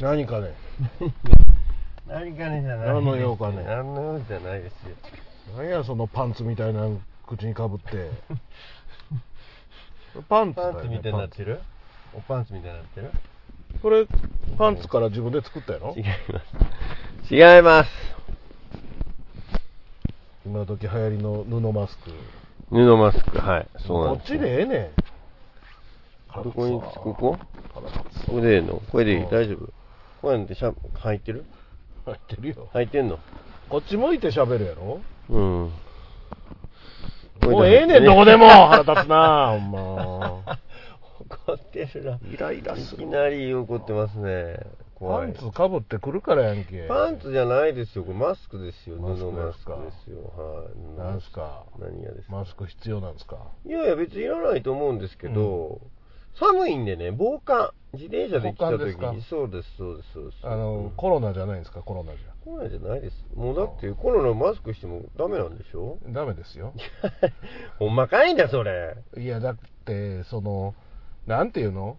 何かね。何かねじゃない何の用かね。何の用じゃないですよ。何やそのパンツみたいなの口にかぶって。パンツね、パンツみたいになってる？おパンツみたいになってる？これパンツから自分で作ったやろ？違います。違います。今時流行りの布マスク。布マスクはい。そうなんこっですちでええねん。どこにこここれでええの？これでいい？うん。大丈夫？これなんてしゃ入ってる？入ってるよ。入ってんの？こっち向いて喋るやろ？うん。もうええねんどこでも腹立つなほんま。怒ってるな。イライラする。いきなり怒ってますね。パンツかぶってくるからやんけ。パンツじゃないですよ。これマスクですよ。布マスクですよ。はい。なんすか？何がですか？マスク必要なんですか？いやいや別にいらないと思うんですけど、寒いんでね防寒。自転車で来た時に。そうですそうですそうです。あのコロナじゃないんですか？コロナじコロナじゃないです。もうだってコロナマスクしてもダメなんでしょ？ゃダメですよ。ほんまかいんだそれ。いやだってそのなんていうの？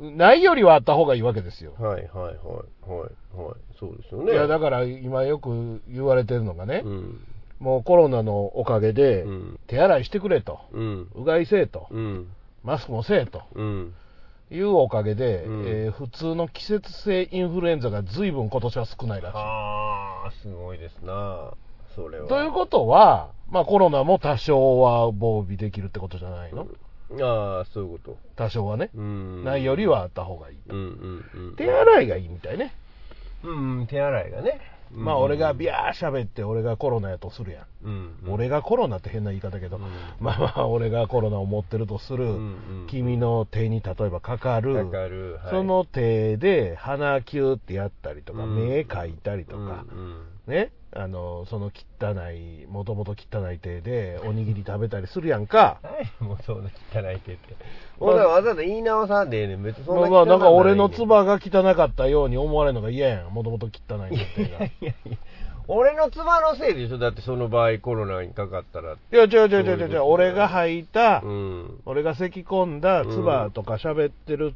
ないよりはあった方がいいわけですよ、はいはいはいはいはい。そうですよね。いやだから今よく言われてるのがね、うん。もうコロナのおかげでうん。手洗いしてくれと、うん。うがいせえと、うんマスクもせえとうん。いうおかげで、うん。えー普通の季節性インフルエンザが随分今年は少ないらしい。ああすごいですなそれは。ということは、まあ、コロナも多少は防備できるってことじゃないの、ああそういうこと。多少はね、うん。ないよりはあった方がいいと、うんうんうん。手洗いがいいみたいね、うんうん手洗いがねまあ俺がビアャー喋って俺がコロナやとするやん、うん。俺がコロナって変な言い方やけど、うん。まあまあ俺がコロナを持ってるとする、うんうん君の手に例えばかかる。かかる。はい。その手で鼻キューってやったりとか、うん。目描いたりとか、うんうんね、あのその汚い、もともと汚い手でおにぎり食べたりするやんか、はい、もうそんな汚い手って。わざわざ言い直さんでええねん。別にそんな汚いまあまあ、なんか俺のば唾が汚かったように思われるのが嫌やん、もともと汚い手が。いやいやいや俺の唾のせいでしょ？だってその場合コロナにかかったら。いや、違う違う違う違う違う、俺が吐いた、うん。俺が咳き込んだ唾とか喋ってる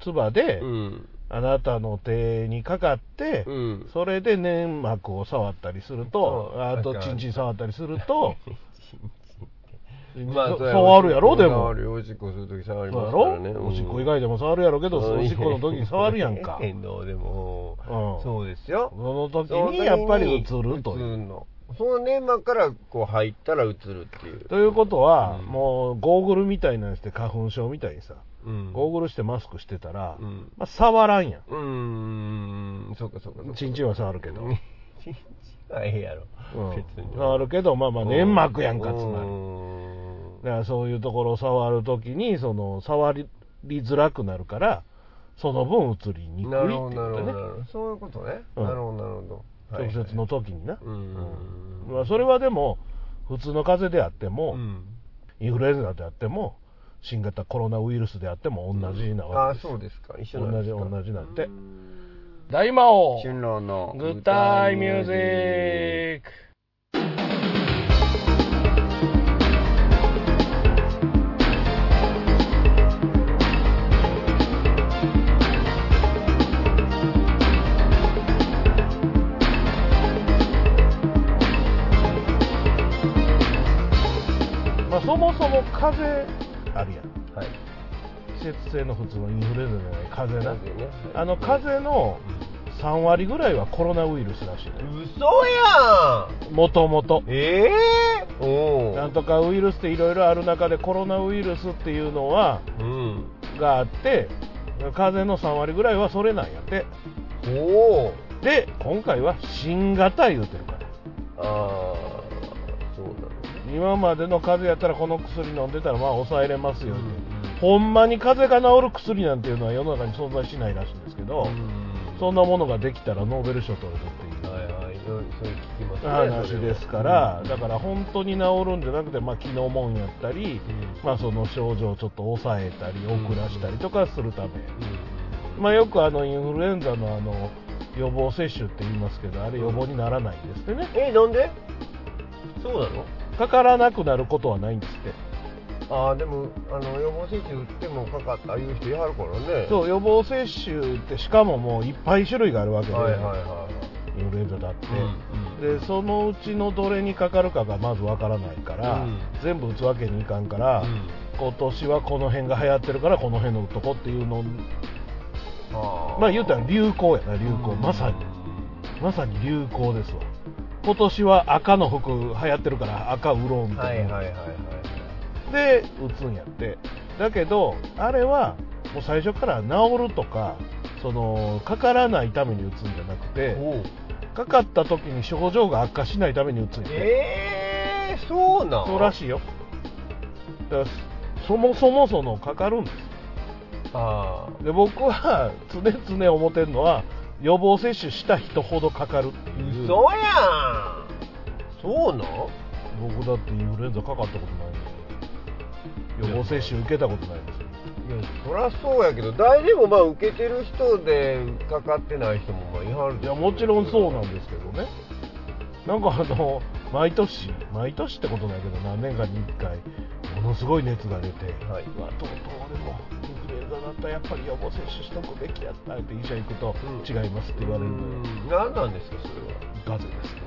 唾で、うん。あなたの手にかかって、うん。それで粘膜を触ったりすると、あとチンチン触ったりすると、まあ、触るやろ、でも触。るよおしっこするとき触りますからね。おしっこ以外でも触るやろうけど、おしっこの時に触るやんか。ええのでも、うんそうですよ。その時その時にやっぱり映ると映いう。るの。その粘膜からこう入ったら映るっていう。ということは、うんもうゴーグルみたいなんして花粉症みたいにさ、うんゴーグルしてマスクしてたら、うんまあ、触らんやん。うーん、そうかそうかそうか。チンチンは触るけど。チンチンはええやろ。うん別に。触るけど、まあまあ粘膜やんか、つまり。り。だからそういうところを触るときに、その、触りづらくなるから、その分映りにくいってなるほど、いうことねなるほど。なるほど。そういうことね。うんなるほど、なるほど。はい直接の時にな。うん。まあ、それはでも、普通の風邪であっても、うん。インフルエンザであっても、新型コロナウイルスであっても同じなああ、わけです。そうですか。一緒なんですか。同じ同じなんてうん大魔王春郎のグッタイミュージックまあそもそも風邪あるやん。はい。季節性の普通のインフルエンザじゃない。風邪ななんでね。あの風邪の3割ぐらいはコロナウイルスらしいね。嘘やん。もともとええ？おおなんとかウイルスっていろいろある中でコロナウイルスっていうのはうん。があって風邪の3割ぐらいはそれなんやって。おおで今回は新型言うてるから。ああ今までの風邪やったらこの薬飲んでたらまあ抑えれますよ、うんほんまに風邪が治る薬なんていうのは世の中に存在しないらしいんですけど、そんなものができたらノーベル賞取れるっていうはい。はいそ聞きますね話ですから、うん。だから本当に治るんじゃなくて、まあ、気のもんやったり、うんまあ、その症状をちょっと抑えたりうん遅らしたりとかするため、うん。まあ、よくあのインフルエンザのあの予防接種って言いますけどあれ予防にならないんですってね。えなんで？そうなの？かからなくなることはないんですって。ああでもあの予防接種打ってもかかったいう人いはるからね。そう予防接種ってしかももういっぱい種類があるわけで、はいはいはインフルエンザだって、うんうんでそのうちのどれにかかるかがまずわからないから、うん。全部打つわけにいかんから、うん。今年はこの辺が流行ってるからこの辺の打っとこっていうの。まあ言うたら流行やな流行、まさに。まさに流行ですわ今年は赤の服流行ってるから赤売ろうみたいな、はいはいはいはい。で打つんやって。だけどあれはもう最初から治るとかそのかからないために打つんじゃなくてかかった時に症状が悪化しないために打つんやて。えー、そうなん？そうらしいよ。だからそもそもそのかかるんです。ああで僕は常々思ってるのは予防接種した人ほどかかるっていう。嘘やん。そうなん？僕だってインフルエンザかかったことないで。す予防接種受けたことないです。いやそりゃそうやけど大丈夫？まあ受けてる人でかかってない人もまあいはるいやもちろんそうなんですけどね。なんかあの毎年毎年ってことないけど何年かに1回ものすごい熱が出て、はい。うわとうとう俺もだったらやっぱり予防接種しとくべきやったって医者行くと、うん。違いますって言われるのよ。うん。何なんですかそれは。風邪ですね。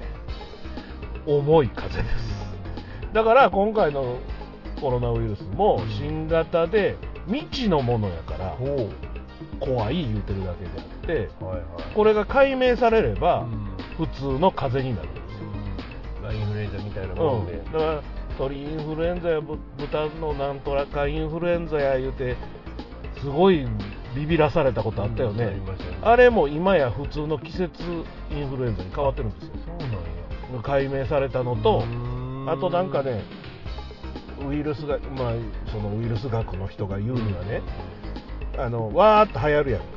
重い風邪です。だから今回のコロナウイルスもうん。新型で未知のものやから怖い言うてるだけであってはいはい。これが解明されればうん。普通の風邪になるんですよ、まあインフルエンザみたいなうん、もん。で、だから鳥インフルエンザやぶ豚のなんとかインフルエンザや言うてすごいビビらされたことあったよね、うんあねあれも今や普通の季節インフルエンザに変わってるんですよ。そうなんや。解明されたのと、うん。あとなんかねウイルスが、まあ、そのウイルス学の人が言うにはね、あのわーっと流行るやん。か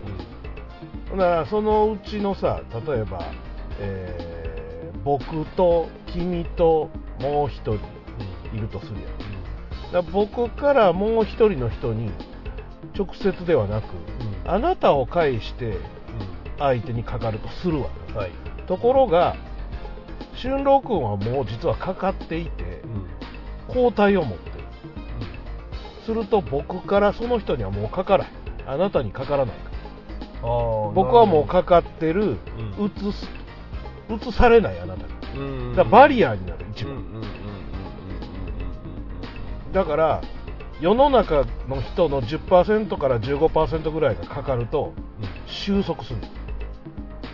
だからそのうちのさ例えば、えー僕と君ともう一人いるとするやん。だから僕からもう一人の人に直接ではなく、うん。あなたを介して相手にかかるとするわ。うんはい、ところが俊郎君はもう実はかかっていて抗体を持ってるすると僕からその人にはもうかからへん。あなたにかからない。から僕はもうかかってる、うん。すうつされないあなたに。うんだからバリアになる一番、うんうんうんうんうん。だから世の中の人の10%から15%ぐらいがかかると収束する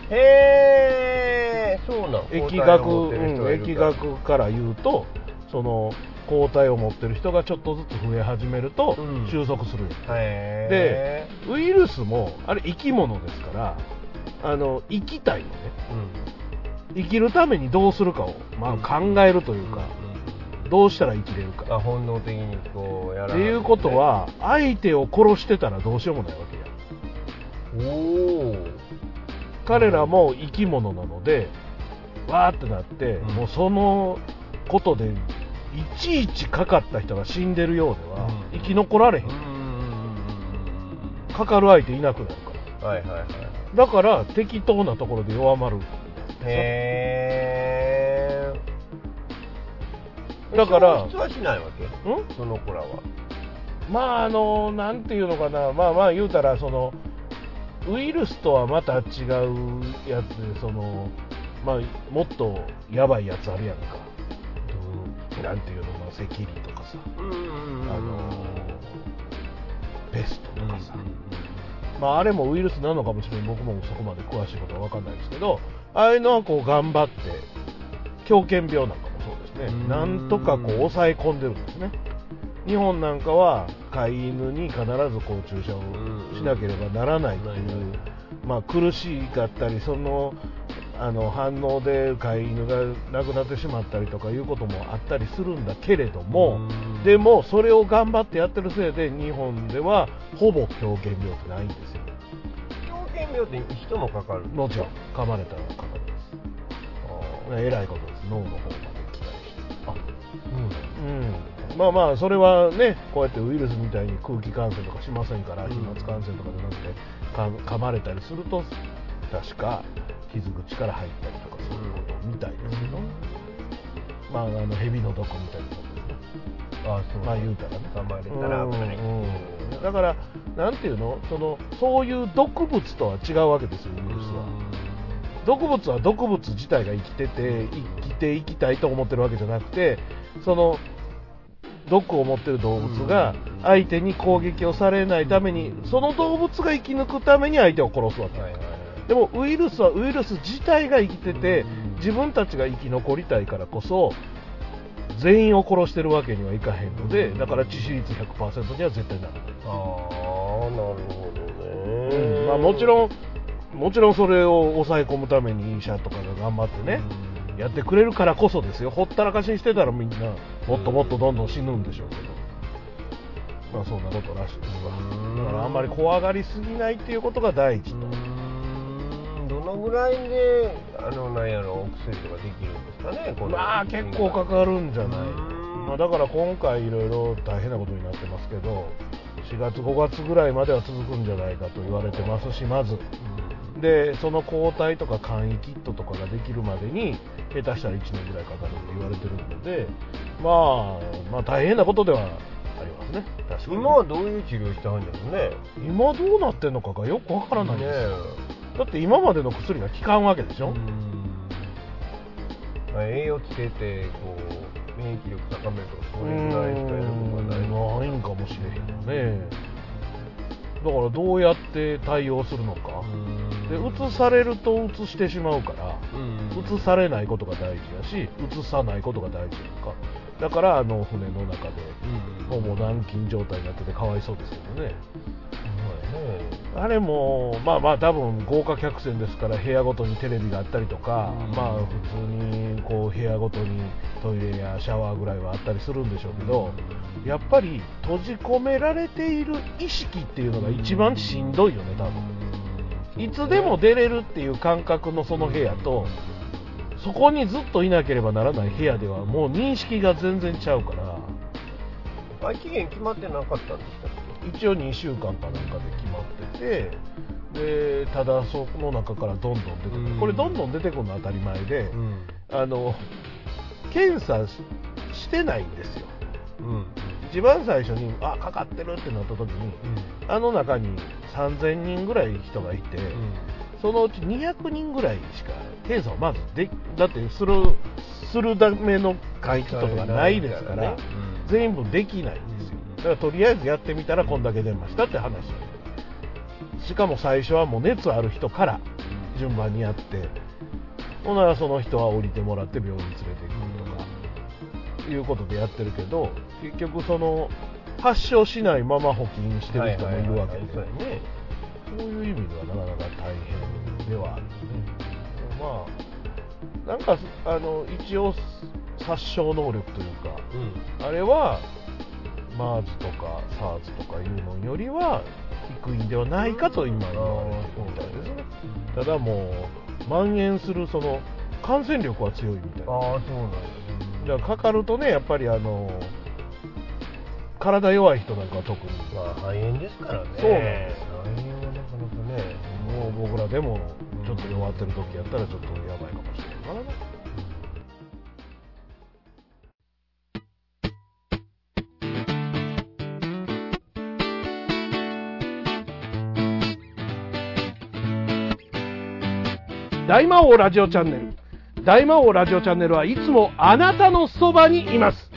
へえそうなん。疫学、うん、疫学から言うとその抗体を持ってる人がちょっとずつ増え始めるとうん。収束するんよへでウイルスもあれ生き物ですからあの生きたいのね。えうん。生きるためにどうするかを、まあ、考えるというか、どうしたら生きれるか。あ本能的にこうやらっていうことは相手を殺してたらどうしようもないわけや。おお彼らも生き物なのでわーってなって、うん。もうそのことでいちいちかかった人が死んでるようでは、うん。生き残られへん、かかる相手いなくなるかうんはいはいはい。らだから適当なところで弱まる。へだから消しないわけ？うん？その子らは。まああのなんていうのかな。まあまあ言うたらそのウイルスとはまた違うやつでそのまあもっとやばいやつあるやんか。なんていうのまあ赤痢とかさ。うんうんあのペストとかさ、まあ、あれもウイルスなのかもしれない僕もそこまで詳しいことは分かんないですけどああいうのはこう頑張って狂犬病なんかねうんなんとかこう抑え込んでるんですね。日本なんかは飼い犬に必ずこう注射をしなければならないってないいう。まあ、苦しかったりそのあの反応で飼い犬が亡くなってしまったりとかいうこともあったりするんだけれどもうん。でもそれを頑張ってやってるせいで日本ではほぼ狂犬病ってないんですよ。狂犬病って人もかかる？もちろん。噛まれたらかかります。えらいことです。脳の方まで来たりしてあうん。うんまあまあそれはねこうやってウイルスみたいに空気感染とかしませんからうん。飛沫感染とかじゃなくてか噛まれたりすると確か傷口から入ったりとかすることみたいですけど、まああの蛇の毒みたいなことですね。あそう。まあ言うたらね。噛まれたら危ない。うん。うんだからなんていうの？そのそういう毒物とは違うわけですよウイルスは毒物は毒物自体が生きてて生きていきたいと思ってるわけじゃなくてその毒を持ってる動物が相手に攻撃をされないためにその動物が生き抜くために相手を殺すわけ、はいでもウイルスはウイルス自体が生きてて自分たちが生き残りたいからこそ全員を殺してるわけにはいかへんのでだから致死率100%には絶対ならない、ああなるほどね、うん。まあ、もちろんもちろんそれを抑え込むために医者とかが頑張ってね、やってくれるからこそですよ。ほったらかしにしてたらみんなもっともっとどんどん死ぬんでしょうけど。まあそんなことらしい。ですわだからあんまり怖がりすぎないっていうことが第一と、どのぐらいであのなんやろお薬とかできるんですかねこの。まあ結構かかるんじゃない、うん。まあ、だから今回いろいろ大変なことになってますけど4月5月ぐらいまでは続くんじゃないかと言われてますしまずでその抗体とか簡易キットとかができるまでに下手したら1年ぐらいかかるって言われてるので、まあ、まあ大変なことではありますね。確かに今はどういう治療してはんねんね。今どうなってんのかがよくわからないんです。よ、ねだって今までの薬が効かんわけでしょ、まあ、栄養つけてこう免疫力高めるとかそれぐらいしかやることがない。うん。ないんかもしれへんよね。だからどうやって対応するのかで移されると移してしまうから移されないことが大事だし移さないことが大事やんか。だからあの船の中でもうもう軟禁状態になっててかわいそうですけどねあれもまあまあ多分豪華客船ですから部屋ごとにテレビがあったりとか、うんまあ普通にこう部屋ごとにトイレやシャワーぐらいはあったりするんでしょうけど、やっぱり閉じ込められている意識っていうのが一番しんどいよね多分いつでも出れるっていう感覚のその部屋とそこにずっといなければならない部屋ではもう認識が全然ちゃうからあ期限決まってなかったんでしたっ一応2週間かなんかで決まっててでただその中からどんどん出てくうん。るこれどんどん出てくるのは当たり前で、けあの検査ししてないんですよ。うん一番最初にあかかってるってなった時にあの中に3000人ぐらい人がいて、そのうち200人ぐらいしか検査をまずでだってするするための簡易キットとかないですから、全部できないんですよ。だからとりあえずやってみたらこんだけ出ましたって話しかも最初はもう熱ある人から順番にやってほんならその人は降りてもらって病院に連れていうことでやってるけど結局その発症しないまま補菌してる人もいるわけで、はいはいはいそうやねそういう意味ではなかなか大変ではあるまあなんかあの一応殺傷能力というかあれは MERS とか SARS とかいうのよりは低いんではないかと今言われてる。みたいですねただもう蔓延するその感染力は強いみたいな。ああそうなんやだからかかるとねやっぱりあの体弱い人なんかは特に。まあ肺炎ですからね。そうなんです。肺炎はなかなかね。もう僕らでもちょっと弱ってる時やったらちょっとやばいかもしれな。いからね大魔王ラジオチャンネル大魔王ラジオチャンネルはいつもあなたのそばにいます。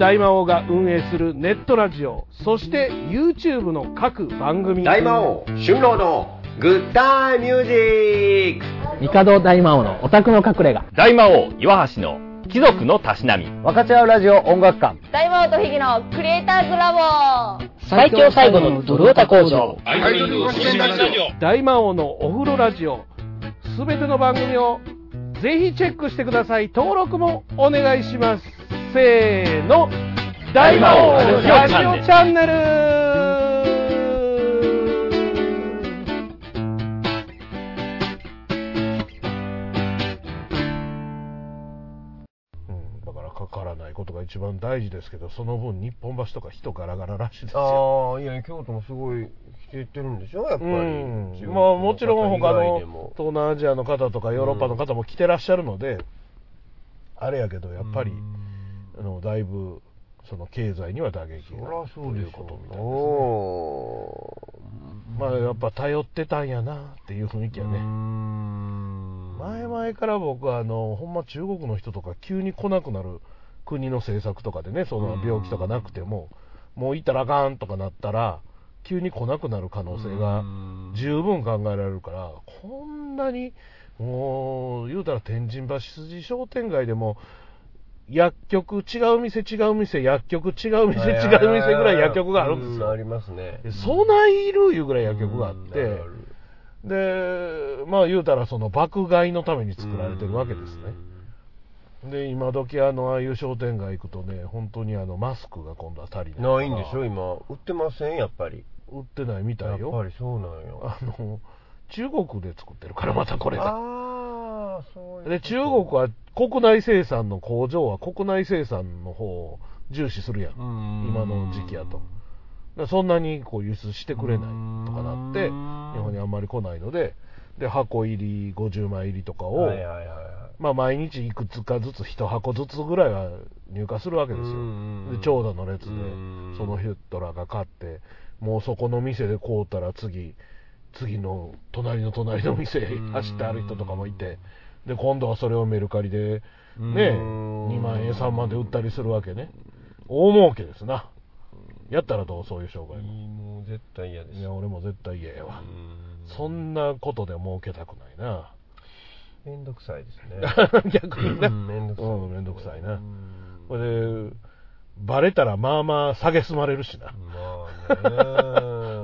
大魔王が運営するネットラジオそして YouTube の各番組。大魔王春郎のグッタイミュージック。帝大魔王のオタクの隠れ家。大魔王岩橋の貴族のたしなみ。分かち合うラジオ音楽館。大魔王とヒゲのクリエイターズラボ。最強最後のドルオタ工場。大魔王のお風呂ラジオ。すべての番組をぜひチェックしてください。登録もお願いします。せーの。大魔王。ラジオチャンネル。うんだからかからないことが一番大事ですけどその分日本橋とか人ガラガラらしいですよ。ああいや京都もすごい来ていってるんでしょ？やっぱり、うん。まあもちろん他の東南アジアの方とかヨーロッパの方も来てらっしゃるので、あれやけどやっぱり、あのだいぶその経済には打撃そがらそうでしということみたいですね。ょまあやっぱ頼ってたんやなっていう雰囲気やう。ね、ん。前々から僕はあのほんま中国の人とか急に来なくなる国の政策とかでねその病気とかなくてももう行ったらあかんとかなったら急に来なくなる可能性が十分考えられるからこんなにもう言うたら天神橋筋商店街でも薬局違う店違う店薬局違う店違う店ぐらい薬局があるんですようありますね。でそないいるいうぐらい薬局があって、で、まあ言うたらその爆買いのために作られてるわけですね。で、今時あの、ああいう商店街行くとね、本当にあの、マスクが今度は足りない。ないんでしょ、今。売ってません？やっぱり。売ってないみたいよ。やっぱりそうなんよ。あの、中国で作ってるからまたこれが。ああ、そう。で、中国は国内生産の工場は国内生産の方を重視するやん。うん今の時期やと。そんなにこう輸出してくれないとかなって、日本にあんまり来ないので、で、箱入り、50枚入りとかを、はいはいはいはい。まあ毎日いくつかずつ、1箱ずつぐらいは入荷するわけですよ。で、長蛇の列でうん、そのヒュットラが買って、もうそこの店で買うたら次、次の隣の隣の店へ走ってある人とかもいて、で、今度はそれをメルカリで、ね、うん2万円、3万で売ったりするわけね。大儲けですな。やったらどうそういう商売も。もう絶対嫌です。いや、俺も絶対嫌やわ。うんそんなことで儲けたくないな。めんどくさいですね。逆にね。うんめんどくさい。うんめんどくさいなうんこれで、バレたらまあまあ下げすまれるしな。まあね。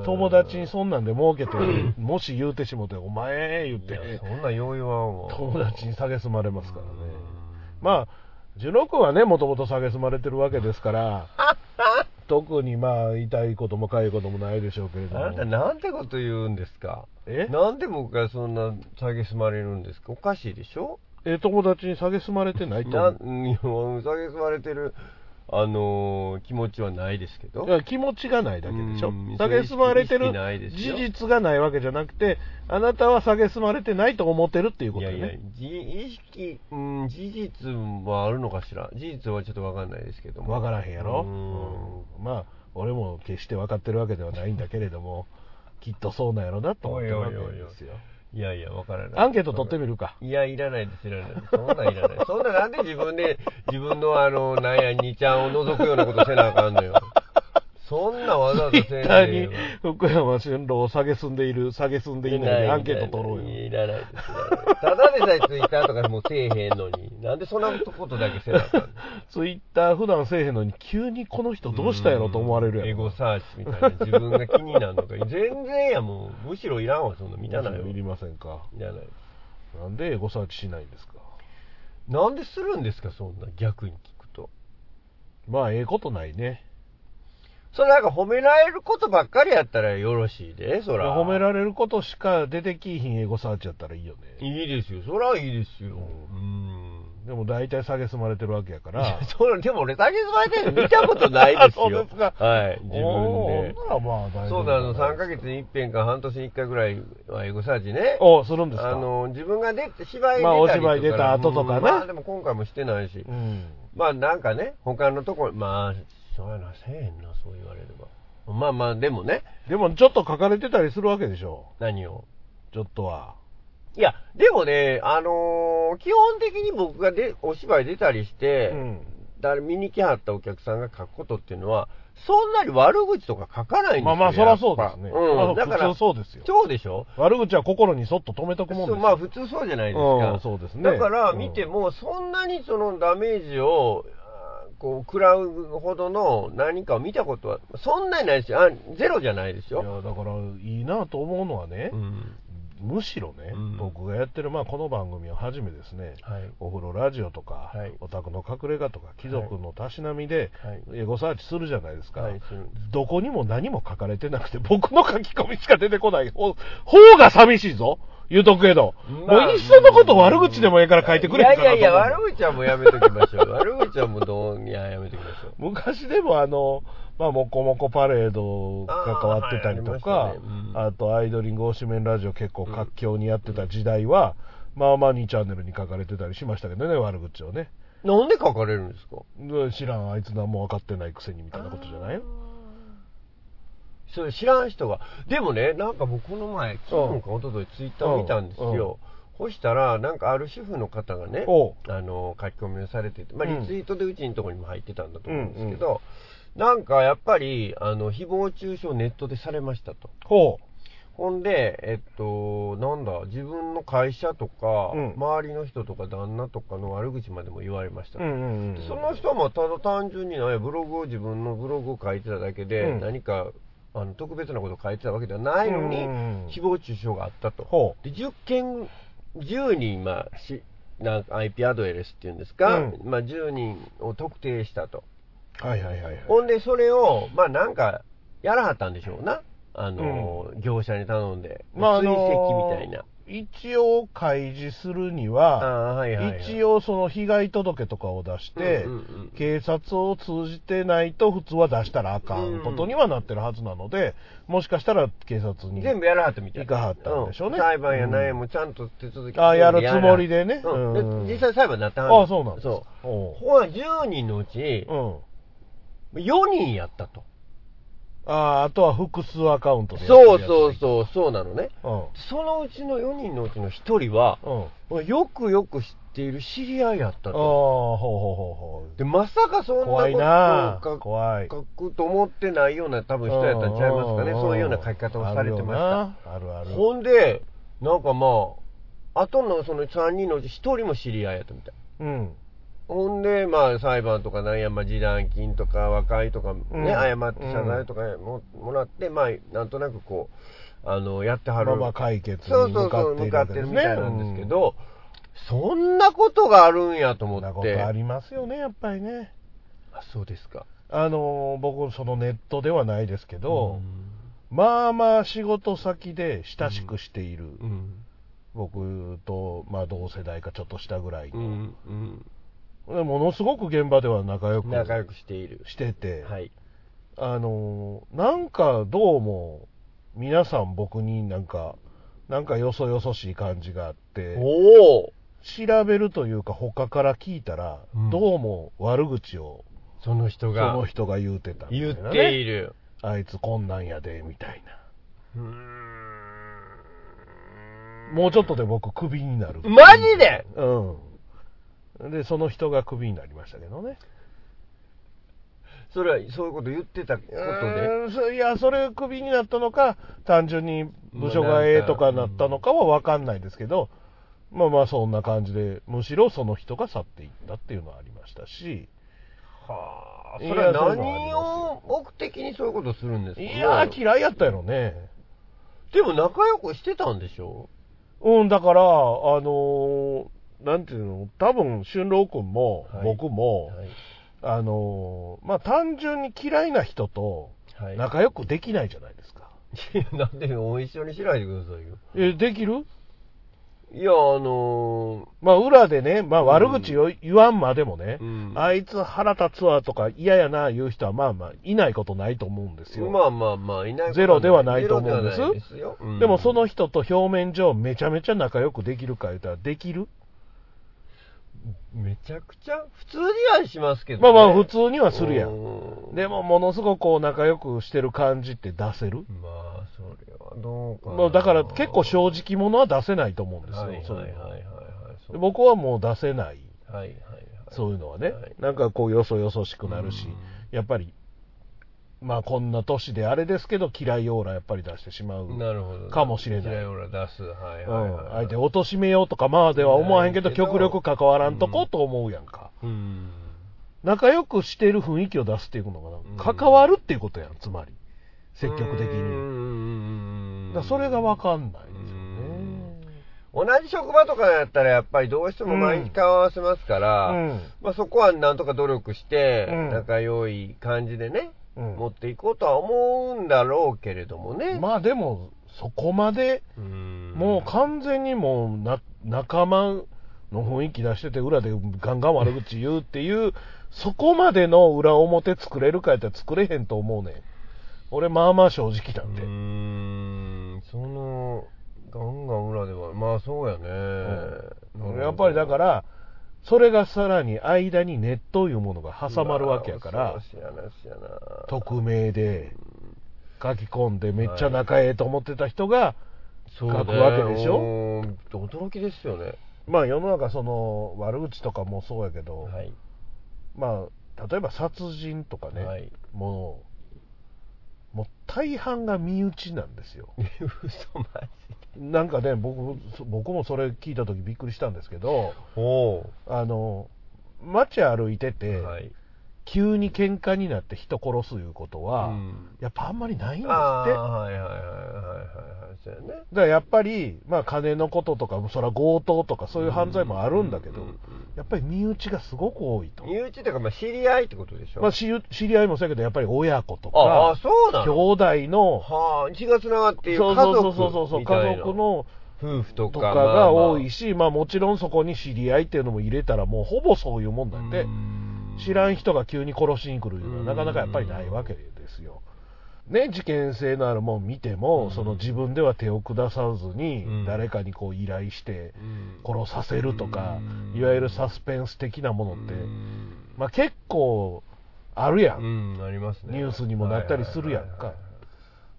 友達にそんなんで儲けて、もし言うてしもて、お前言って。そ、んな余裕はもう。友達に下げすまれますからね。まあ、ジュノ君はね、もともと下げすまれてるわけですから、特にまあ、痛いこともかゆいこともないでしょうけれどあなたも。なんてこと言うんですか？え？なんで僕がそんな蔑まれるんですか？おかしいでしょ？え、友達に下げすまれてないとな思う。ん 蔑まれてる、あのー気持ちはないですけど。いや気持ちがないだけでしょうん。下げすまれてる事よ実がないわけじゃなくて、あなたは下げすまれてないと思ってるっていうことよいやいや意識、うん、事実はあるのかしら。事実はちょっとわかんないですけども。わからへんやろ、うんうんまあ、俺も決して分かってるわけではないんだけれども、きっとそうなんやろなと思ってるわけですよ。いやいや、わからない。アンケート取ってみるか。いや、いらないです、いらないです。そんなんいらない。そんななんで自分で、自分のあの、なんや、2ちゃんを覗くようなことせなあかんのよ。そんなわざわざせんに福山春郎を下げすんでいる、下げすんでいないでアンケート取ろうよ。いらないです。ただでさえツイッターとかもうせえへんのに、なんでそんなことだけせなあかんの？ツイッター普段せえへんのに、急にこの人どうしたやろと思われるやろ。エゴサーチみたいな。自分が気になるのか。全然や、もう。むしろいらんわ、そんな見たないよ。いりませんか？いらない。なんでエゴサーチしないんですか？なんでするんですか、そんな逆に聞くと。まあ、ええことないね。それなんか褒められることばっかりやったらよろしいで、そら。褒められることしか出てきひんエゴサーチやったらいいよね。いいですよ。そらいいですよ。ううん。でも大体下げすまれてるわけやから。それ、でも俺、竹島先生見たことないですよ。あ そうですかはい、自分で。ならまあ大丈夫そうなの、3ヶ月に一遍か半年に一回ぐらいはエゴサーチね。おするんですかあの、自分が出て、芝居出たりとか。まあお芝居出た後とかねうんまあでも今回もしてないし。うん。まあなんかね、他のところ、まあ、そうやな、せえへんな、そう言われれば。まあまあ、でもね、でもちょっと書かれてたりするわけでしょ。何を？ちょっとは。いや、でもね、あのー基本的に僕がでお芝居出たりして、うん。だから見に来はったお客さんが書くことっていうのは、そんなに悪口とか書かないんですよ。まあまあ、そらそうですね。やっぱうん。あだから、普通そうですよ。そうでしょ？悪口は心にそっと止めとくもんですよ。そうまあ普通そうじゃないですうんか。そうですねだからうん見ても、そんなにそのダメージを、こう、食らうほどの何かを見たことは、そんなにないですよ。あゼロじゃないですよ。いや、だから、いいなと思うのはね、うん。むしろね、うん僕がやってる、まあ、この番組をはじめですね、はい。お風呂ラジオとか、はいお宅の隠れ家とか、貴族のたしなみで、はい。エゴサーチするじゃないですか。はい。どこにも何も書かれてなくて、僕の書き込みしか出てこない方方が寂しいぞ。言うとくけど。まあもういっそのこと悪口でもええから書いてくれいやいやいや、悪口はもうやめときましょう。悪口はもうどう、いや、やめときましょう。昔でもあの、まあ、もこもこパレード関わってたりとか、はいあねうんあとアイドリング推しメンラジオ結構活況にやってた時代は、まあまあ2チャンネルに書かれてたりしましたけどね、悪口をね。なんで書かれるんですか？で知らん、あいつ何も分かってないくせにみたいなことじゃない？よ。それ知らん人が。でもね、なんか僕この前、昨日か一昨日ツイッターを見たんですよ。そしたら、なんかある主婦の方がね、あの、書き込みをされてて、まあ、うん。リツイートでうちのところにも入ってたんだと思うんですけど、なんかやっぱり、あの、誹謗中傷ネットでされましたと。ほほんで、えっと、なんだ、自分の会社とか、うん。周りの人とか旦那とかの悪口までも言われました。その人もただ単純にね、ブログを自分のブログを書いてただけで、うん。何かあの特別なことを書いてたわけではないのに、うんうん誹謗中傷があったと。ほで10件、10人、まあ、しなんか IP アドレスっていうんですか、うんまあ、10人を特定したと。う。はいはいはいはい。ほんで、それを、まあなんか、やらはったんでしょうな。あの、業者に頼んで、まああ追の跡みたいな。一応開示するにあは、あはいはい、はい。一応その被害届とかを出して、うんうんうん警察を通じてないと普通は出したらあかんことにはなってるはずなので、もしかしたら警察に。全部やらはったみたい。行かはったんでしょうね。ん。裁判や何やもちゃんと手続きあやるつもりでね。うん。うん。で実際裁判になったはあそうなんですそう。ほら、10人のうち、うん。4人やったと。ああとは複数アカウントそうそうそう、そうなのね。うん。そのうちの4人のうちの1人は、うん。よくよく知っている知り合いやったああ、と。ほうほうほうほで、まさかそんなこと怖いなを書怖い書くと思ってないような多分う。人やったんちゃいますかね。んそういうような書き方をされてました。あるある。ほんで、なんかまあ、後のその3人のうち1人も知り合いやったみたい。うん。ほんで、まあ、裁判とかなんや、まあ、示談金とか和解とかね、うん謝って謝罪とかも,、もらって、まあ、なんとなくこう、あの、やってはる。まあまあ解決にそうそうそう、向かってるるわけですねみたいなんですけど、そんなことがあるんやと思そんなこ。とありますよね、やっぱりね。あそうですか。あのー僕、そのネットではないですけど、まあまあ仕事先で親しくしている、うん。僕と、まあ同世代かちょっと下ぐらいの、うん。うん。でものすごく現場では仲良く仲良くしている。してて、はい。あのーなんかどうも、皆さん僕になんか、なんかよそよそしい感じがあって、おお調べるというか他から聞いたら、うんどうも悪口をその人そがの人が言うてたね、言っている。あいつこんなんやで、みたいな。うーんもうちょっとで僕クビになる。マジで？うん。で、その人がクビになりましたけどね。それはそういうこと言ってたことで？うんそいや、それクビになったのか、単純に部署がええとかなったのかは分かんないですけど、まあまあそんな感じで、むしろその人が去っていったっていうのはありましたし、はあ、いそれは何を目的にそういうことするんですか？いやー嫌いやったやろね。でも仲良くしてたんでしょ？うん、だから、あのーなんていうの、多分、春郎君も、はい僕も、はい。あのーまあ、単純に嫌いな人とはい。仲良くできないじゃないですか。いやなんでもう一緒にしないでくださいよ。え、できる？いや、あのまあ、裏でね、まあ、悪口を言わんまでもね、うんあいつ腹立つわとか嫌やな言う人は、まあまあ、いないことないと思うんですよ。まあまあまあ、いないことゼロではないと思うんですゼロではないですよ。うんでも、その人と表面上めちゃめちゃ仲良くできるか言ったら、できる？めちゃくちゃ、普通にはしますけど、まあまあ、普通にはするやん。んでも、ものすごくこう仲良くしてる感じって出せる？まあ、それはどうかな。まあ、だから結構正直者は出せないと思うんですよ。はいはいはいはいはい。で僕はもう出せない。はいはいはい。そういうのはね、はいなんかこうよそよそしくなるし、やっぱり、まあこんな年であれですけど、嫌いオーラやっぱり出してしまう。なるほど。かもしれない嫌いオーラ出す。はいうんはいはい。相手を貶めようとかまあでは思わへんけど、極力関わらんとこと思うやんか。うん。仲良くしてる雰囲気を出すっていうのかうんな。関わるっていうことやん、つまり。積極的うに。んだそれがわかんないですよね。同じ職場とかやったらやっぱりどうしても毎日顔合わせますから、うんまあ、そこはなんとか努力してうん仲良い感じでね、うん持っていこうとは思うんだろうけれどもね。まあでも、そこまで、うんもう完全にもうな仲間の雰囲気出してて、裏でガンガン悪口言うっていう、そこまでの裏表作れるかやったら作れへんと思うねん。俺、まあまあ正直なんで。うーん、その、ガンガン裏では、まあそうやね。うんやっぱりだから、それがさらに間にネットいうものが挟まるわけやから匿名で書き込んでめっちゃ仲ええと思ってた人が、書くわけでしょ？うん驚きですよね。まあ世の中その悪口とかもそうやけど、はい。まあ例えば殺人とかね、はい。もう、もう大半が身内なんですよ。嘘マジで。なんかね、僕そ僕もそれ聞いた時びっくりしたんですけど、おあの、街歩いてて、はい。急に喧嘩になって人殺すいうことは、うんやっぱあんまりないんですって。ああ、だかはいはいはいはいはいはい。そうやね。らやっぱり、まあ金のこととか、そら強盗とかそういう犯罪もあるんだけど、うんうんうんやっぱり身内がすごく多いと。身内っていうか、まあ、知り合いってことでしょ？まあ、知知り合いもそうやけど、やっぱり親子とああ、か、そうなの？兄弟の、はあ、血がつながっている家族そうそうそうそう、家族の夫婦とかとかが多いし、まあもちろんそこに知り合いっていうのも入れたら、もうほぼそういうもんなんで、知らん人が急に殺しに来るいうのはなかなかやっぱりないわけですよ。ね、事件性のあるもん見ても、うん。その自分では手を下さずにうん。誰かにこう依頼してうん。殺させるとか、うん。いわゆるサスペンス的なものって、うん。まあ結構あるやん。うん、ありますね。ニュースにもなったりするやんか。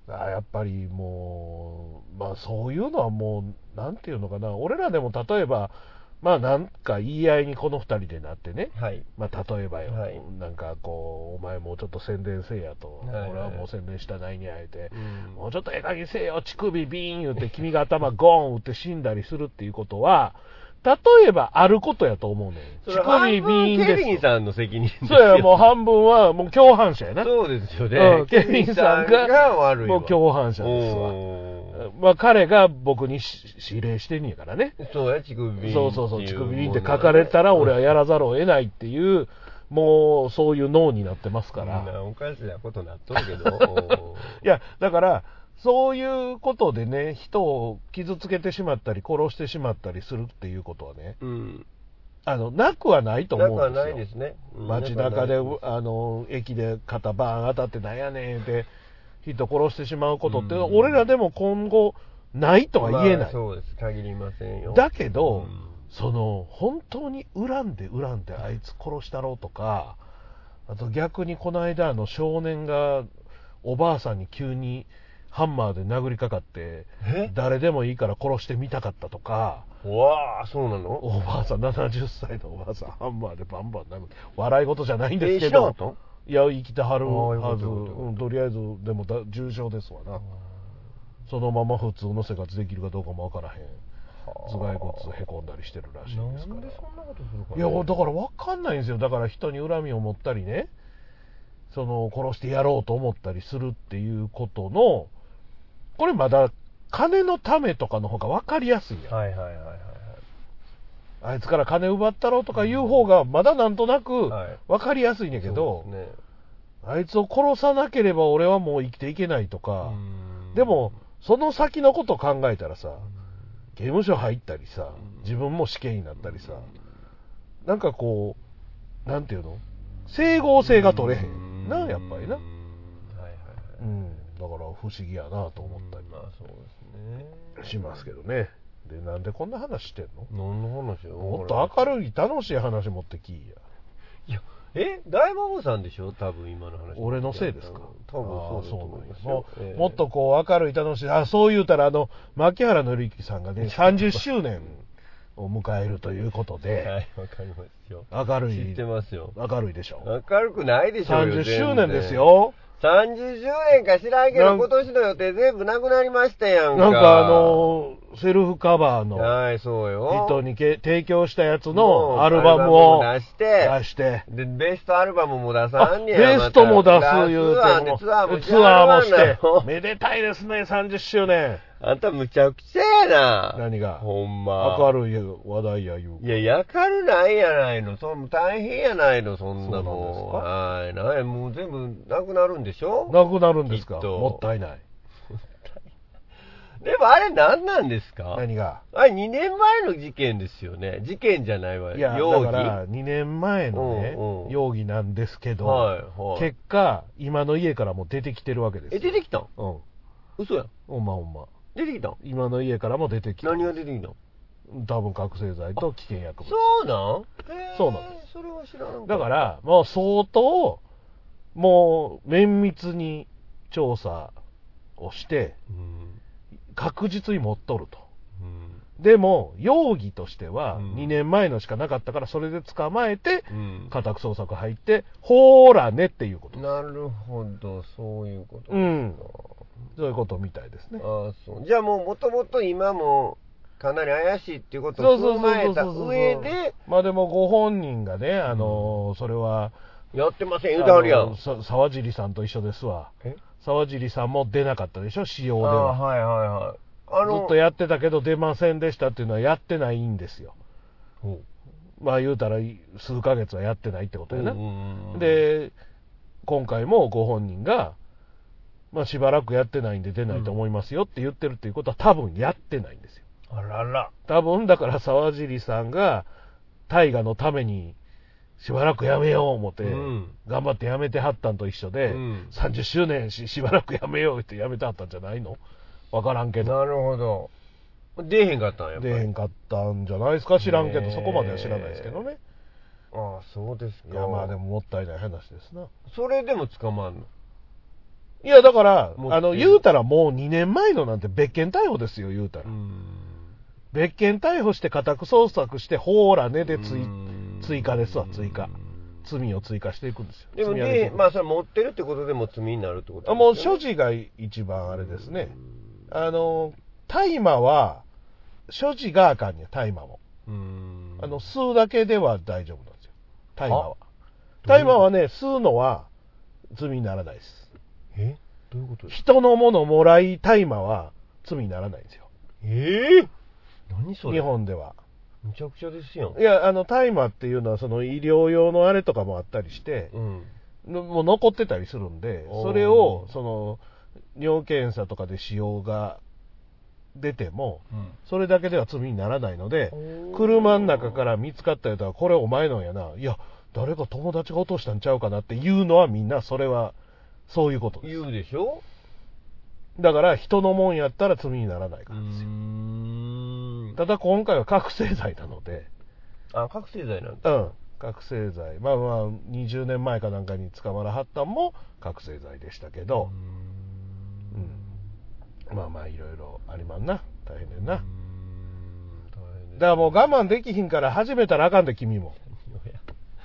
あやっぱりもう、まあそういうのはもう、なんていうのかな、俺らでも例えば、まあなんか言い合いにこの二人でなってね、はい。まあ例えばよ、はいなんかこう、お前もうちょっと宣伝せえやと、はいはい俺はもう宣伝したないにあえて、うんもうちょっとええ加減せえよ、乳首ビーン言って、君が頭ゴーン打って死んだりするっていうことは、例えばあることやと思うねん。そ乳首ビーンケビンです。さんの責任そうや、もう半分はもう共犯者やな。そうですよね。うんケビンさんが悪いわ。もう共犯者ですわ。うんまあ彼が僕にし指令してんやからね。そうや、乳首そうそうそう、乳首って書かれたら俺はやらざるを得ないっていう、もうそういう脳になってますから。なおかしなことなっとるけど。いや、だから、そういうことでね、人を傷つけてしまったり、殺してしまったりするっていうことはね、うん。あの、なくはないとなくは思うんですよ。ないですね。うん街中で、あの、駅で肩バーン当たってなんやねんって、人殺してしまうことって、うん俺らでも今後、ないとは言えまあない。そうです。限りませんよ。だけど、うんその、本当に恨んで恨んであいつ殺したろうとか、あと逆にこの間、あの少年がおばあさんに急にハンマーで殴りかかって、え？誰でもいいから殺してみたかったとか、うわあ、そうなの？おばあさん、70歳のおばあさん、ハンマーでバンバン殴る。笑い事じゃないんですけどえ知らなかっ、いや、生きてはるはず、うん、とりあえず、でもだ重症ですわな。そのまま普通の生活できるかどうかもわからへん。頭蓋骨へこんだりしてるらしいなですから。いや、だから分かんないんですよ。だから人に恨みを持ったりね、その、殺してやろうと思ったりするっていうことの、これまだ、金のためとかの方が分かりやすいやん。はいはいはいはいはい。あいつから金奪ったろうとかいう方が、まだなんとなくはい。分かりやすいんやけど、そうですね。あいつを殺さなければ俺はもう生きていけないとか、うん。でも、その先のこと考えたらさ、刑務所入ったりさ、自分も死刑になったりさ、なんかこう、なんていうの？整合性が取れへん。な、やっぱりな。う。んはいはいはい。うん、だから不思議やなと思ったりまあそうですね。しますけどね。で、なんでこんな話してんの？何の話よもっと明るい楽しい話持ってきいや。いや、え大孫さんでしょ？多分今の話。俺のせいですか？多分そうだと思いますよあーそうなんやええももっとこう明るい楽しい、あ、そう言うたらあの、牧原紀之さんがね、30周年を迎えるということはい、で、わかりますよ。明るい知って、ますよ。明るいでしょ。明るくないでしょうよ。30周年です。よ。30周年か知らんけど、今年の予定全部なくなりましたやんか。なんかあ、の、セルフカバーのはい、そうよ。人にけ提供したやつのアルバムをアルバム出して、出して、で、ベストアルバムも出さあんねや。ベストも出す言うてツアーでも、ツアーもツアーもしても、めでたいですね、30周年。あんたむちゃくちゃやな。何が？ほんま。明るい話題や言う。いや、明るないやないの。そん大変やないの、そんなの。はい。なんやもう全部なくなるんでしょ？なくなるんですか？もったいない。でもあれ何なんですか？何が？あれ2年前の事件ですよね。事件じゃないわよ。いや、容疑だから2年前のねうんうん、容疑なんですけど、はいはい結果、今の家からも出てきてるわけですえ、よ。出てきたん？うん。嘘やん。ほんまほんま。出てきたん？今の家からも出てきて何が出てきたん？多分覚醒剤と危険薬物。そうなん？へーそうなんです。それは知らんだから、もう相当、もう綿密に調査をして、うん。確実に持っとると。うん。でも、容疑としては、うん2年前のしかなかったから、それで捕まえて、うん。家宅捜索入って、ほーらねっていうこと。なるほど、そういうことうんそういうことみたいですね。ああ、そう。じゃあもう、もともと今も、かなり怪しいっていうことを踏まえた上で、まあでもご本人がね、あのーそれは、やってません、言うてはるやん。さ沢尻さんと一緒ですわ。え？沢尻さんも出なかったでしょ、使用では。はいはいはい。あの、ずっとやってたけど出ませんでしたっていうのはやってないんですよ。ほまあ言うたら数ヶ月はやってないってことうやな。で、今回もご本人が、まあしばらくやってないんで出ないと思いますよって言ってるっていうことは多分やってないんですよ。あらら。多分だから沢尻さんが大河のためにしばらくやめよう思って、うん頑張ってやめてはったんと一緒で、うん30周年ししばらくやめようってやめてはったんじゃないの？わからんけど。なるほど。出えへんかったんや。出へんかったんじゃないですか？知らんけど、そこまでは知らないですけどね。ああ、そうですか。いや、まあでももったいない話ですな。それでも捕まんの？いや、だから、あの、言うたらもう2年前のなんて別件逮捕ですよ、言うたら。ん。別件逮捕して家宅捜索して、ほーらねで追加ですわ、追加。罪を追加していくんですよ。でもまあ、それ持ってるってことでも罪になるってことあもう所持が一番あれですね。あの、大麻は、所持があかんねん、大麻も。うん。あの、吸うだけでは大丈夫なんですよ。大麻は。あ大麻はね、吸うのは罪にならないです。え？どういうこと？ですか人のものをもらい大麻は罪にならないんですよ。え？え何それ？日本では。むちゃくちゃですやん。いや、あの、大麻っていうのは、その医療用のあれとかもあったりして、うん。のもう残ってたりするんで、おーそれを、その、尿検査とかで使用が出ても、それだけでは罪にならないので、車の中から見つかったやつは、これお前のやな、いや、誰か友達が落としたんちゃうかなっていうのはみんな、それは、そういうことです。言うでしょ？だから、人のもんやったら罪にならないからですよ。んただ、今回は覚醒剤なので、あ、覚醒剤なんだ。うん、覚醒剤。まあまあ、20年前かなんかに捕まらはったんも覚醒剤でしたけど、うん。まあまあ、いろいろありまんな。大変ねんな。だからもう我慢できひんから始めたらあかんで、君も。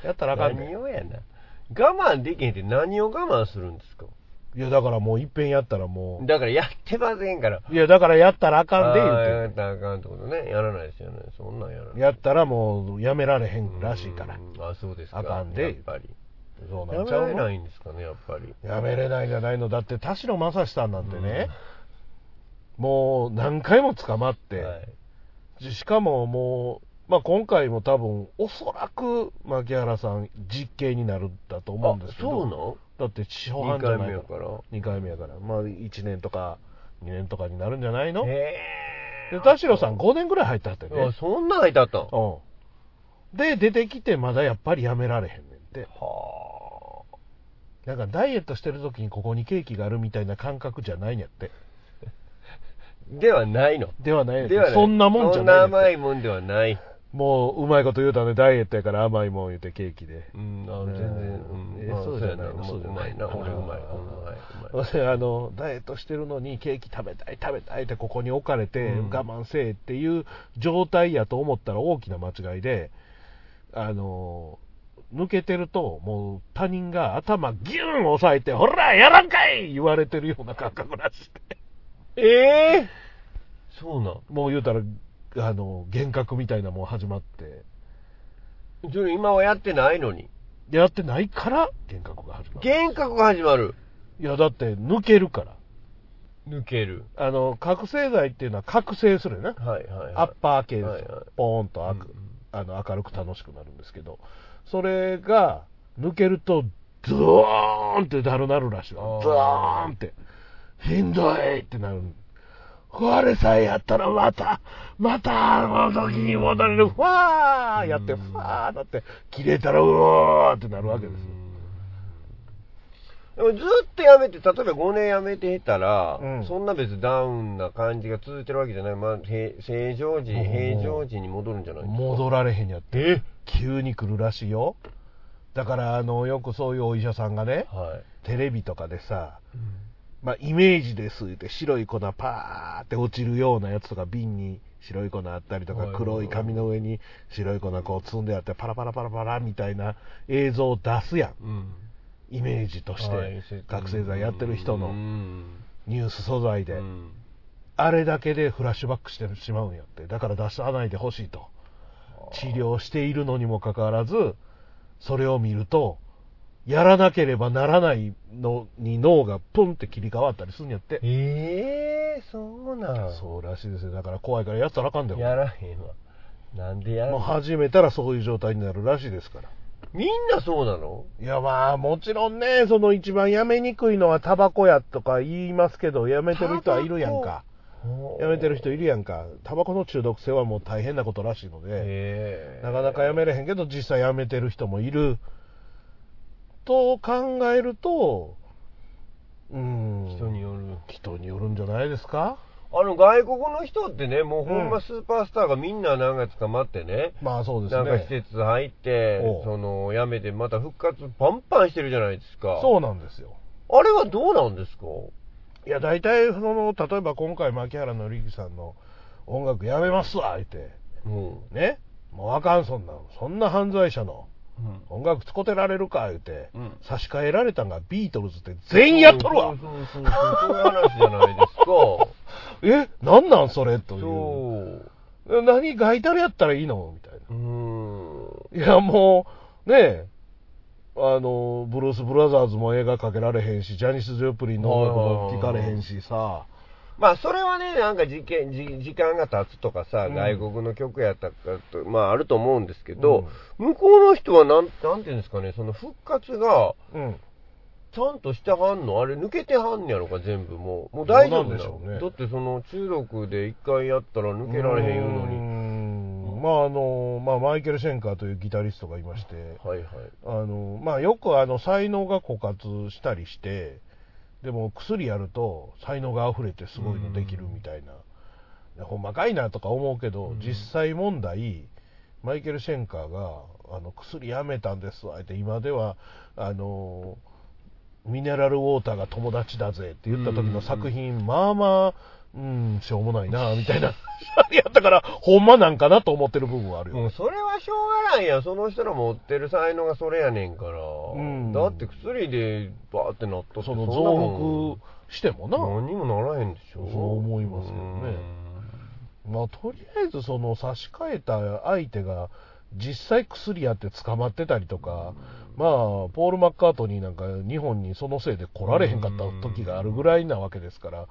やったらあかんで。何をやな。我慢できへんって何を我慢するんですか？いや、だからもういっぺんやったらもだからやってませんから。う。いや、だからやったらあかんで、言うってたらあかんってことね。やらないですよね。そんなんやらない。やったらもうやめられへんらしいから。うんあ、そうですか。あかんでやっぱり。そうなやんちゃうの？められないんですかね、やっぱり。やめれないじゃないの。だって田代正史さんなんてね、もう何回も捕まって、はい。しかももう、まあ、今回も多分、おそらく牧原さん、実刑になるんだと思うんですけど、そうなんだって初2犯じゃ回ないか。目やからら。2回目やから、まあ、1年とか2年とかになるんじゃないの？へで田代さん5年ぐらい入ったってね。そんなん入ってあった？んうん。で、出てきて、まだやっぱりやめられへんねんって。はなんかダイエットしてる時にここにケーキがあるみたいな感覚じゃないんやって。あ。ではないの。ではないではない。そんなもんじゃなないねんて甘いもんではない。もう、うまいこと言うたね、ダイエットやから甘いもん言うてケーキで。うん、あ全然、うん。えまあそうじゃない。そうじゃないな、俺うまい。うんうまい。あのダイエットしてるのにケーキ食べたい食べたいってここに置かれてうん我慢せえっていう状態や。と思ったら大きな間違いであの抜けてるともう他人が頭ギュン押さえてほらや。らんかい言われてるような感覚らしくてええそうなん。もう言うたらあの幻覚みたいなもん始まってそれ今はやってないのに。やってないから幻覚が始まる幻覚が始まる。いやだって抜けるから抜ける。あの覚醒剤っていうのは覚醒するよなはいはい、はい。アッパー系ではいはいポーンと明く、うんあの明るく楽しくなるんですけど、それが抜けると、ドーンってだるなるらしいドーンって。しんどいってなる。これさえやったらまた、またあの時に戻れる。ふわーやって、ふわーなって、切れたらうおーってなるわけですよ。でもずっとやめて、例えば5年やめてたら、うんそんな別にダウンな感じが続いてるわけじゃない。まあ、へ正常時、うん平常時に戻るんじゃないですか。戻られへんやって。急に来るらしいよ。だから、あの、よくそういうお医者さんがね、はい。テレビとかでさ、まあ、イメージですって白い粉パーって落ちるようなやつとか瓶に白い粉あったりとか黒い紙の上に白い粉こう積んであってパラパラパラパラみたいな映像を出すやん。うん。イメージとしはいて覚醒剤やってる人うのん。ニュース素材で。うん。あれだけでフラッシュバックしてしまうんやって。だから出さないでほしいと。治療しているのにもかかわらずそれを見るとやらなければならないのに脳がプンって切り替わったりするんやってええそうなんそうらしいですよ。だから怖いからやったらあかんだよ。やらへんわ。なんでやらもうへん始めたらそういう状態になるらしいですから。みんなそうなの？いやまあもちろんね、その一番やめにくいのはタバコやとか言いますけど、やめてる人はいるやんか。やめてる人いるやんか。タバコの中毒性はもう大変なことらしいので、ええなかなかやめれへんけど、実際やめてる人もいる。と考えると、うん。人による。人によるんじゃないですか？あの、外国の人ってね、もうほんうんまスーパースターがみんな何月か待ってね、まあそうですなんか施ね。設入ってその、辞めてまた復活パンパンしてるじゃないですか。そうなんですよ。あれはどうなんですか？いや、大体、その、例えば今回、牧原紀之さんの音楽やめますわ、言って。うん。ね？もうあかん、そんなん。そんな犯罪者の音楽使ってられるか、言って。うん差し替えられたんがビートルズって全員やっとるわそうそうそうそう。いう話じゃないですか。えなんなんそれという。そう。何書いたらやったらいいの？みたいな。うーん。いや、もう、ねえ、あの、ブルース・ブラザーズも映画かけられへんし、ジャニス・ジョプリンの音楽も聴かれへんしさ、まあ、それはね、なんか時間時時間が経つとかさ、うん外国の曲やったかと、まあ、あると思うんですけど、向こうの人はなん、なんていうんですかね、その復活が、うん。ちゃんとしてはんのあれ抜けてはんねやろか、全部もう。もう大丈夫どうなんでしょうねだってその中毒で一回やったら抜けられへん言うのに。んまああの、まあ、マイケル・シェンカーというギタリストがいまして、はいはい。あのまあ、よくあの才能が枯渇したりして、でも薬やると才能が溢れてすごいのできるみたいな、でほんまかいなとか思うけど、実際問題、マイケル・シェンカーがあの薬やめたんですわって、今ではあのミネラルウォーターが友達だぜって言った時の作品、まあまあ、うん、しょうもないな、みたいな。やったから、ほんまなんかなと思ってる部分はあるよ。もうそれはしょうがないやん。その人の持ってる才能がそれやねんから。んだって薬でバーってなったその増幅してもな。何にもならへんでしょ。そう思いますよねまあ、とりあえずその差し替えた相手が実際薬やって捕まってたりとか、まあ、ポール・マッカートニーなんか日本にそのせいで来られへんかった時があるぐらいなわけですから、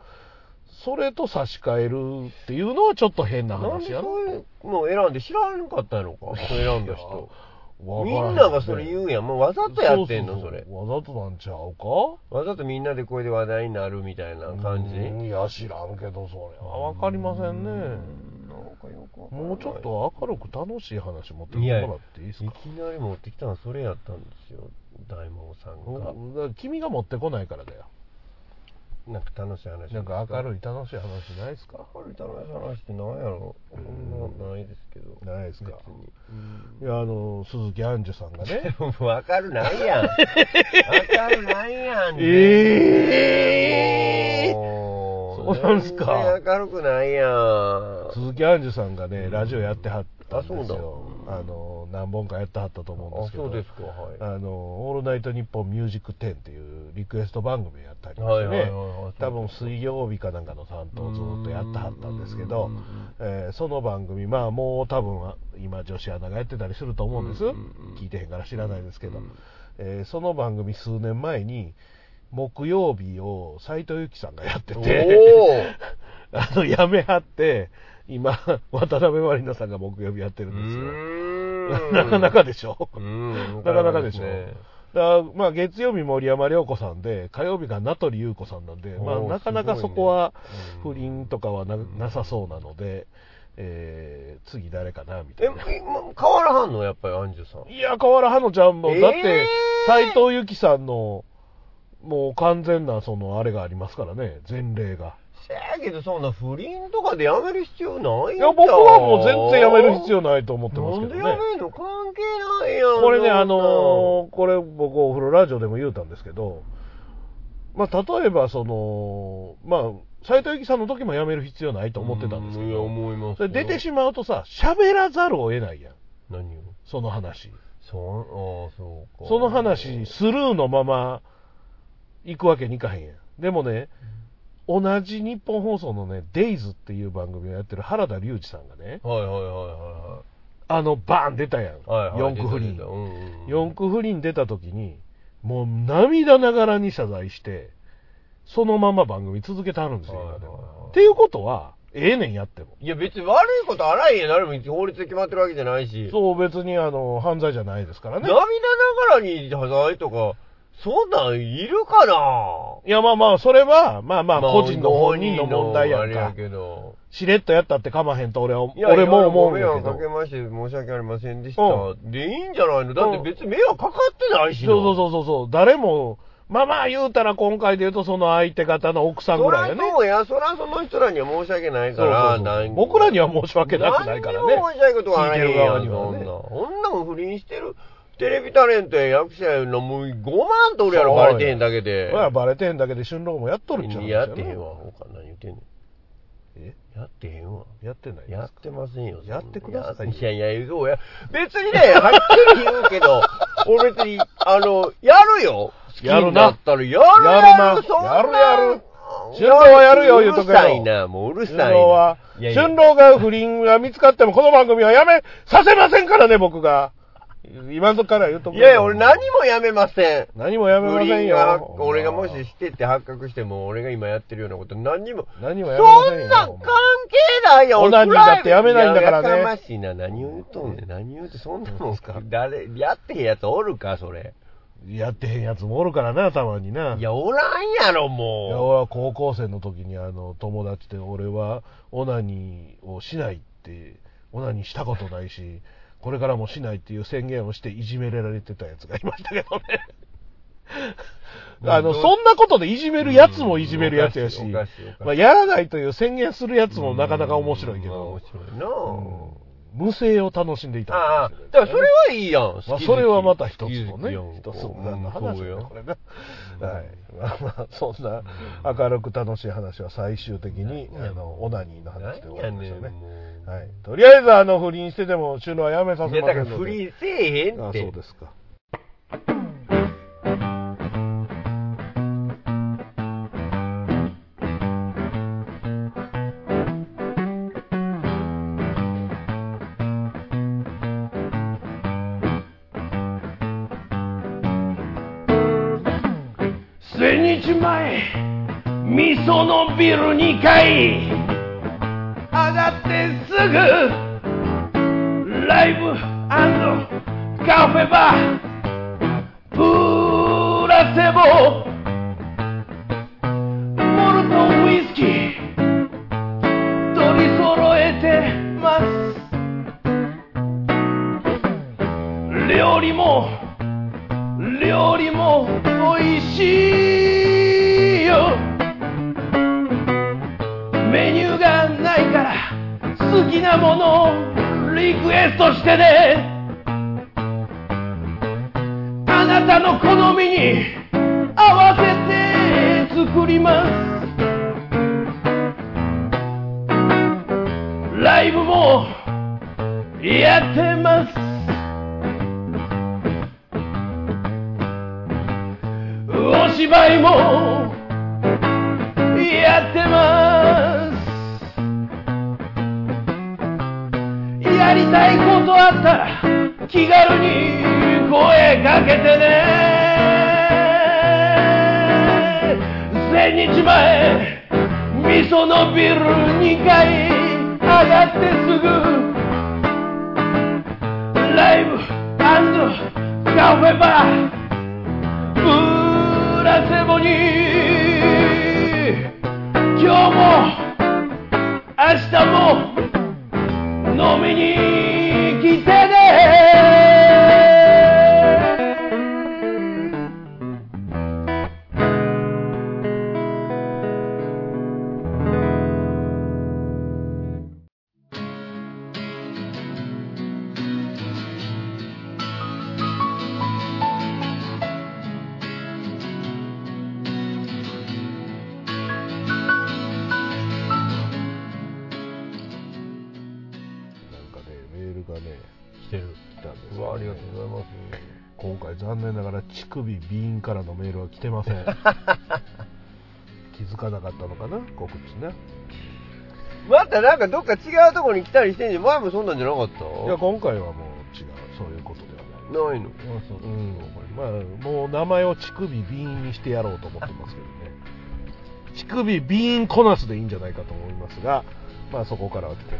それと差し替えるっていうのはちょっと変ななん話やな。でそういうのを選んで知らなかったんやろか、そう選んだ人。みんながそれ言うやん。もうわざとやってんの、ううそうれ。わざとなんちゃうか？わざとみんなでこれで話題になるみたいな感じ？うんいや、知らんけど、それはわかりませんね。もうちょっと明るく楽しい話持ってきてもらっていいですか？いきなり持ってきたのそれやったんですよ、大魔王さんが。君が持ってこないからだよ。なんか楽しい話。なんか明るい。い楽しい話ないですか？明るい楽しい話って何やろ？そんなないですけど。ないですか？別に。いや、あの、鈴木杏樹さんがね。もかるないやん。わかるないやん。えーもそうなんすか明るくないやん。鈴木杏樹さんがね、ラジオやってはったんですあそうよ。あの、何本かやってはったと思うんですあ、けど。そうですか、はい。あの、オールナイトニッポンミュージック10っていうリクエスト番組やったりしてはいはいはいねはい、多分水曜日かなんかの担当をずっとやってはったんですけどうん、えーその番組、まあもう多分今女子アナがやってたりすると思うんです。うん聞いてへんから知らないですけど。うん、えーその番組数年前に、木曜日を斎藤由貴さんがやっておて、あの、やめはって、今、渡辺満里奈さんが木曜日やってるーんですよ。なかなかでしょ？うん なかなかでしょ？ねだまあ、月曜日森山良子さんで、火曜日が名取裕子さんなんで、まあ、なかなかそこはうん不倫とかはななさそうなので、えー、次誰かな、みたえ、いな。今変わらはんの？やっぱりアンジュさん。いや、河原はのちゃんも、えーだって、斎藤由貴さんの、もう完全な、その、あれがありますからね、前例が。せやけど、そんな不倫とかでやめる必要ないんいや、僕はもう全然やめる必要要ないと思ってますけどね。なんでやめんの？関係ないやん。これね、あのーこれ僕お風呂ラジオでも言うたんですけど、まあ、例えばその、まあ、斉藤由貴さんの時も辞める必要ないと思ってたんですけういや、ど、思います出てしまうとさ、喋らざるを得ないやん、何を？その話。そう、ああ、そうか。その話、スルーのまま行くわけにいかへんやん。でもね、同じ日本放送のね、デイズっていう番組をやってる原田龍二さんがね、はいはいはいはあの、バーン出たやん。いはい。はいはい。四駆不倫出た出。たうんうん。四駆不倫出た時に、もう涙ながらに謝罪して、そのまま番組続けてはるんですよ、はいはいはいっていうことは、ええねんやっても。いや、別に悪いことあらへんやん。誰も法律で決まってるわけじゃないし。そう、別にあの、犯罪じゃないですからね涙。ながらに謝罪とか、そんなんいるかな？いや、まあまあ、それは、まあまあ、個人の本人の問題やんか。けど。しれっとやったってかまへんと俺は、いや俺も思うんいやけど。迷惑かけまして申し訳ありませんでした。うで、いいんじゃないの？だって別に迷惑かかってないしそうそうそうそうそう。誰も、まあまあ言うたら今回で言うとその相手方の奥さんそらぐらいよね。そうや、そらその人らには申し訳ないから、そうそうなん僕らには申し訳なくないからね何にも申し訳ことはないやん、側にはねそんな。女も不倫してる。テレビタレントや役者やのもう5万とおるやろ、バレてへんだけで。まあバレてんだけで春郎もやっとるっちゃうやってへんわ、他何言ってんねん。え？やってへんわ。やってないやってませんよ。やってくださいよいやいや、そうや。別にね、はっきり言うけど、俺別に、あの、やるよ。やるな好きになったらやるやるなやるやる春郎はやるよ言うとくけどうるさいな、もううるさいな。春郎は、いやいや春郎が不倫が見つかってもこの番組はやめさせませんからね、僕が。今のとこから言うとくけどいやいや、俺何もやめません。何もやめませんよ。俺がもししてって発覚しても、俺が今やってるようなこと何にも。何もやめませんよ。そんなん関係ないよ。オナニーだってやめないんだからねいややかましいな。何を言うとんねん。何を言うて、そんなの誰、やってへんやつおるか、それ。やってへんやつもおるからな、たまにな。いや、おらんやろ、いやも俺は高校生の時にあの友達で俺はオナニーをしないってオナニーしたことないしこれからもしないっていう宣言をしていじめられてたやつがいましたけどね あのそんなことでいじめるやつもいじめるやつやしまあ、やらないという宣言するやつう。もなかなか面白いけまあど面白いな、うん無声を楽しんでいたああ、だからそれはいいやん。まあ、それはまた一つのね一つの話そうよだこれな。はい。まあまあ、そんな明るく楽しい話は最終的に、あの、オナニーの話で終わりましたね。はい。とりあえず、あの、不倫してても、収納はやめさせませんので。だから不倫せえへんあって。そうですか。千日前味噌のビル2階ライブカフェバープラセボたの好みに合わせて作ります。ライブもやってます。お芝居もやってます。やりたいことあったら気軽に声かけてね。千日前味噌のビル2階上がってすぐ。ライブカフェバープラセボに今日も明日も飲みに乳首ビーンからのメールは来てません。気づかなかったのかな？告知ね。またなんかどっか違うとこに来たりしてんじゃん。前もそんなんじゃなかった？いや今回はもう違う。そういうことではないないの。あそう。うんまあもう名前を乳首ビーンにしてやろうと思ってますけどね。乳首ビーンコナスでいいんじゃないかと思いますがまあそこからは来てる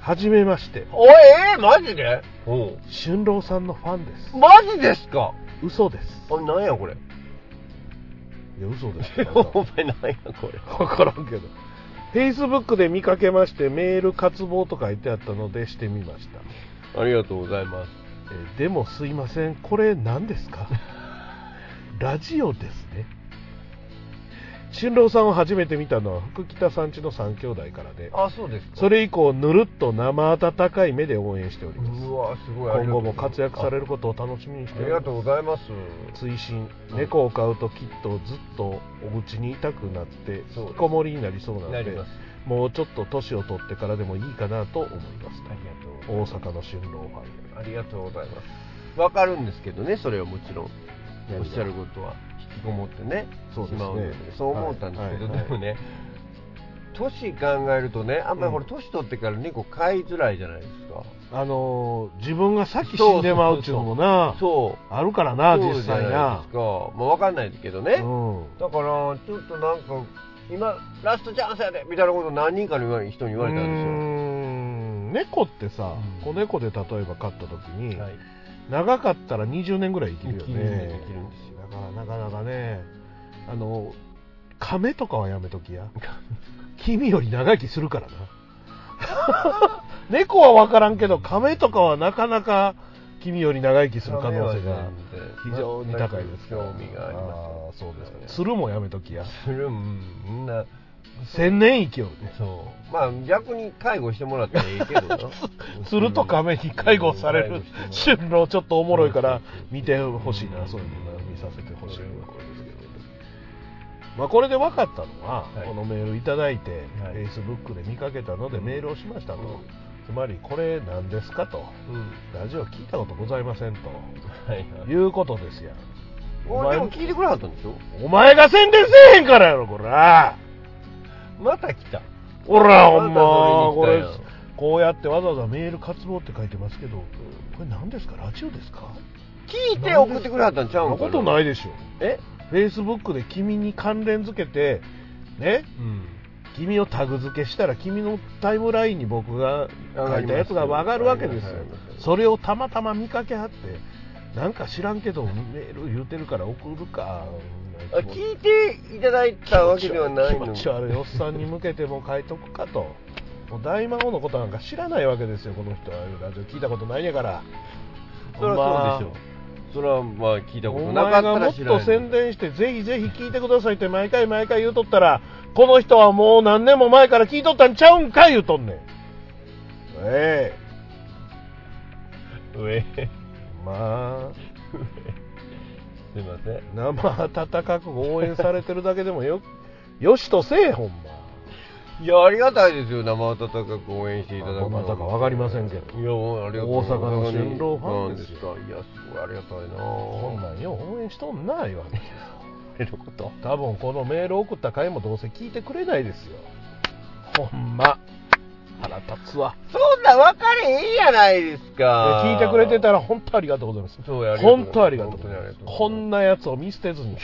はじめまして。おいえー、マジで？お春郎さんのファンです。マジですか？嘘です。あなんやこれ？いや嘘です。お前なんやこれ？分からんけど。Facebook で見かけましてメール渇望と書いてあったのでしてみました。ありがとうございます。えーでもすいません。これ何ですか？ラジオですね春郎さんを初めて見たのは福北さんちの3兄弟からであそうですか。それ以降ぬるっと生温かい目で応援しております。うわすごい。今後も活躍されることを楽しみにしております。ありがとうございます。追伸猫を飼うときっとずっとお家にいたくなって引きこもりになりそうなのでもうちょっと年を取ってからでもいいかなと思います。ありがとう大阪の春郎ファンありがとうございます。わかるんですけどねそれはもちろん。おっしゃることは。引きこもってねそううんでそう思ったんですけど、でもね年考えるとねあんまりこれ年取ってから猫飼いづらいじゃないですか、あのー自分が先死んでまうっていうのもなそう。あるからな実際な。ですか。まあわかんないですけどね、うん。だからちょっとなんか今ラストチャンスやでみたいなこと何人かの人に言われたんですよ。猫ってさ、うん。子猫で例えば飼った時に、はい。長かったら20年ぐらい生きるよね。生きるんですよ。だからなかなかね。あの亀とかはやめときや。君より長生きするからな。猫は分からんけど亀とかはなかなか君より長生きする可能性が非常に高いです興味がありますそうですか鶴もやめときや。するうんみんな千年生きよるね。そう。まあ逆に介護してもらったらいいけどな。鶴と亀に介護される春郎ちょっとおもろいから見てほしいなそういうのな見させてほしいところですけど。まあこれで分かったのは、はい。このメールいただいて、はい。Facebook で見かけたのでメールをしましたと、うん。つまりこれ何ですかと。うん。ラジオ聞いたことございませんと。はい。はいいうことですやん。お俺前でも聞いてくれはったんでしょ？お前が宣伝せえへんからやろこら。また来た。ほらほんまこれこうやってわざわざメール渇望って書いてますけどこれ何ですか？ラジオですか？聞いて送ってくれはったんちゃうんかことないでしょ。え？Facebook で君に関連付けてね？うん。君をタグ付けしたら君のタイムラインに僕が書いたやつが上がるわけですよ。それをたまたま見かけはってなんか知らんけどメール言うてるから送るかあ聞いていただいたわけではないの。気持ち悪いおっさんに向けても書いとくかと。もう大魔王のことなんか知らないわけですよこの人は。ラジオ聞いたことないんやから。それはそうでしょそれはまあ聞いたこおとなかった前がもっら知らない。と宣伝してぜひぜひ聞いてくださいって毎回毎回言うとったらこの人はもう何年も前から聞いとったんちゃうんか言うとんねん。え上。えまあ。すいません。生温かく応援されてるだけでもよよしとせえほんまいやありがたいですよ。生温かく応援していただくどなたか分かりませんけど。いやもうありがとう大阪の春郎ファンですよ。いやすごいありがたいな。こんなんよ応援しとんな言わんけえること？多分このメール送った回もどうせ聞いてくれないですよ。ほんま腹立つわ。そんな分かれへんやないですか。聞いてくれてたら本当ありがとうございます。そうやありがとう本当ありがとうこんなやつを見捨てずに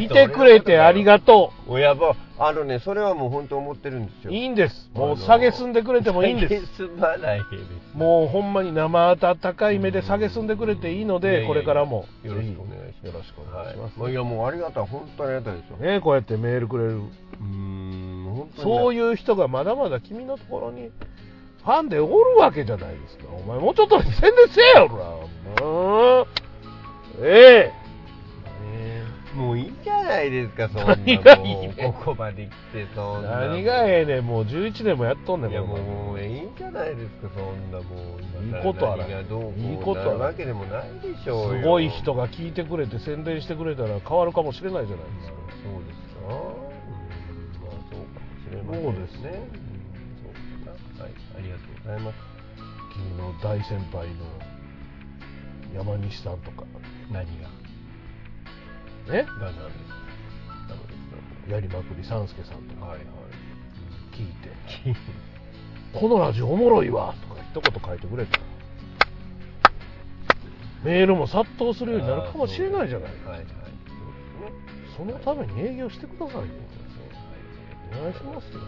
いてくれてありがと親ばあのねそれはもう本当思ってるんですよ。ういいんです。もう下げすんでくれてもいいんです。すまないです。もうほんまに生温かい目で下げすんでくれていいのでこれからも。よろしくお願いします。よろしくお願いします。はい、いやもうありがたい。本当にありがたいですよ。ねこうやってメールくれる。うーん本当にそうういう人がまだまだ君のところにファンでおるわけじゃないですか。お前もうちょっと宣伝せえよほら。もうええ。もういいじゃないですかそんな何がいいね。もうここまで来てそんな。何がええねん。もう11年もやっとんねんいやこもういいじゃないですかそんなもう。いいことあら何がどうこういいことあらなるわけでもないでしょうよ。すごい人が聞いてくれて宣伝してくれたら変わるかもしれないじゃないですか。そうですかそうですね。うん。そう。かはいありがとうございます。君の大先輩の山西さんとか何が？ね何なんですやりまくり三助さん。とかはい。はい聞いて「このラジオおもろいわ」とか一言書いてくれた。らメールも殺到するようになるかもしれないじゃない。はいはい。そのために営業してくださいよお願いしますよ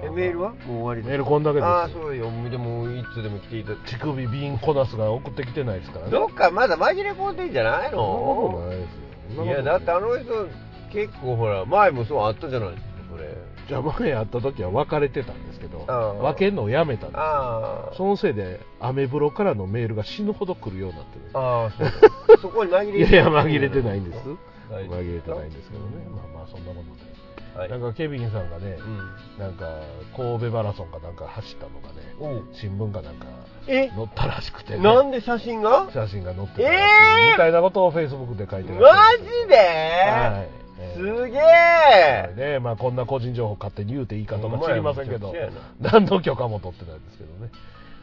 えメールは？もう終わりです。メールこんだけです。ああそうよ。でもいつでも来ていただ乳首瓶コナスが送ってきてないですからね。どっかまだ紛れ込んでんじゃないそんなことの？ないですよいやだってあの人結構ほら前もそうあったじゃないですかそれ。じゃあ前会った時は別れてたんですけど分けんのをやめたんです。ああそのせいでアメブロからのメールが死ぬほど来るようになってるああそうそこに紛れ いやいや紛れてないんです紛れてないんですけどね。まあまあそんなことではい。なんかケビンさんがねうん。なんか神戸マラソンかなんか走ったのがねおう。新聞かなんかえ？載ったらしくてね。なんで写真が？写真が載ってたらしい。えー？みたいなことをフェイスブックで書いてらっしマジで、はい。えすーげえ。ねまあ、こんな個人情報勝手に言うていいかとか知りませんけど。何の許可も取ってないですけどね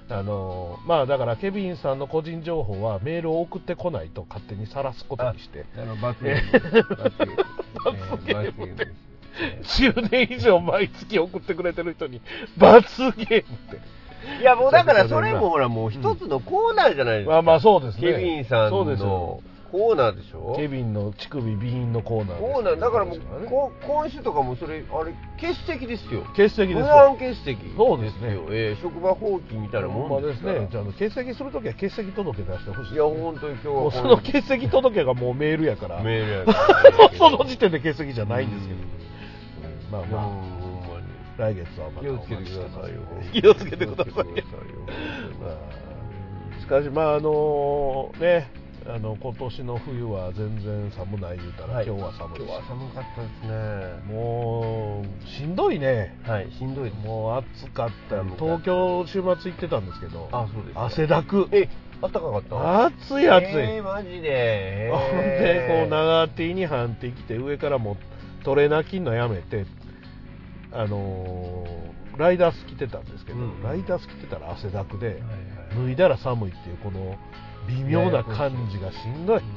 あのまあだからケビンさんの個人情報はメールを送ってこないと勝手にさらすことにして。あの罰ゲーム。罰ゲーム。罰ゲーム。えー罰ゲームです10年以上毎月送ってくれてる人に罰ゲームって。いやもうだからそれもほらもう一つのコーナーじゃないですか、まあまあそうですね。ケビンさんそうですコーナーでしょ？ケビンの乳首備品のコーナーコーナー。だからもうこ今週とかもそれあれ欠席ですよ。欠席です無断よ欠席。そうですね。よ、えー職場放棄みたいなもほんまですすからね。じゃあ欠席するときは欠席届出してほしいいや本当に今日はその欠席届がもうメールやから。メールやから。その時点で欠席じゃないんですけど、まあまほんまに。あ来月はまた気をつけてくださいよ。気をつけてくださいよ。まあしかしまああのねあの今年の冬は全然寒ない言うたら、はい。今日は寒いし。今日は寒かったですね。もうしんどいね。はいしんどいもう暑かった。東京週末行ってたんですけどあそうです。か汗だく。えあったかかった？暑い暑い、えー、マジで？ほんでこう長 T に半 T 着て上からもトレーナー着んのやめてあのーライダース着てたんですけど、うん。ライダース着てたら汗だくで、はいはい。脱いだら寒いっていうこの微妙な感じがしんどい、ま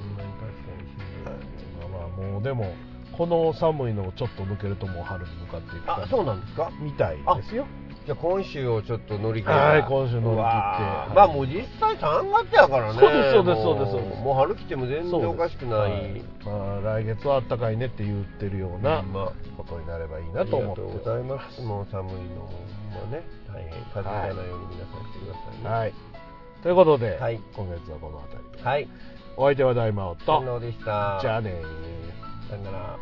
あまあもうでもこの寒いのをちょっと抜けるともう春に向かっていくあそうなんですか？みたいですよ。じゃあ今週をちょっと乗り切ってはい今週乗り切って。まあもう実際3月やからね。そうですそうですもそうです。そうですもう春来ても全然おかしくない。はいまあ来月は暖かいねって言ってるようなまあ。ことになればいいなと思ってありがとうございます。もう寒いのもね大変。風邪ひかないように皆さんしてくださいね。はいということで、はい。今月はこの辺りで。はい。お相手は大魔王と。でした。じゃあねー。さよなら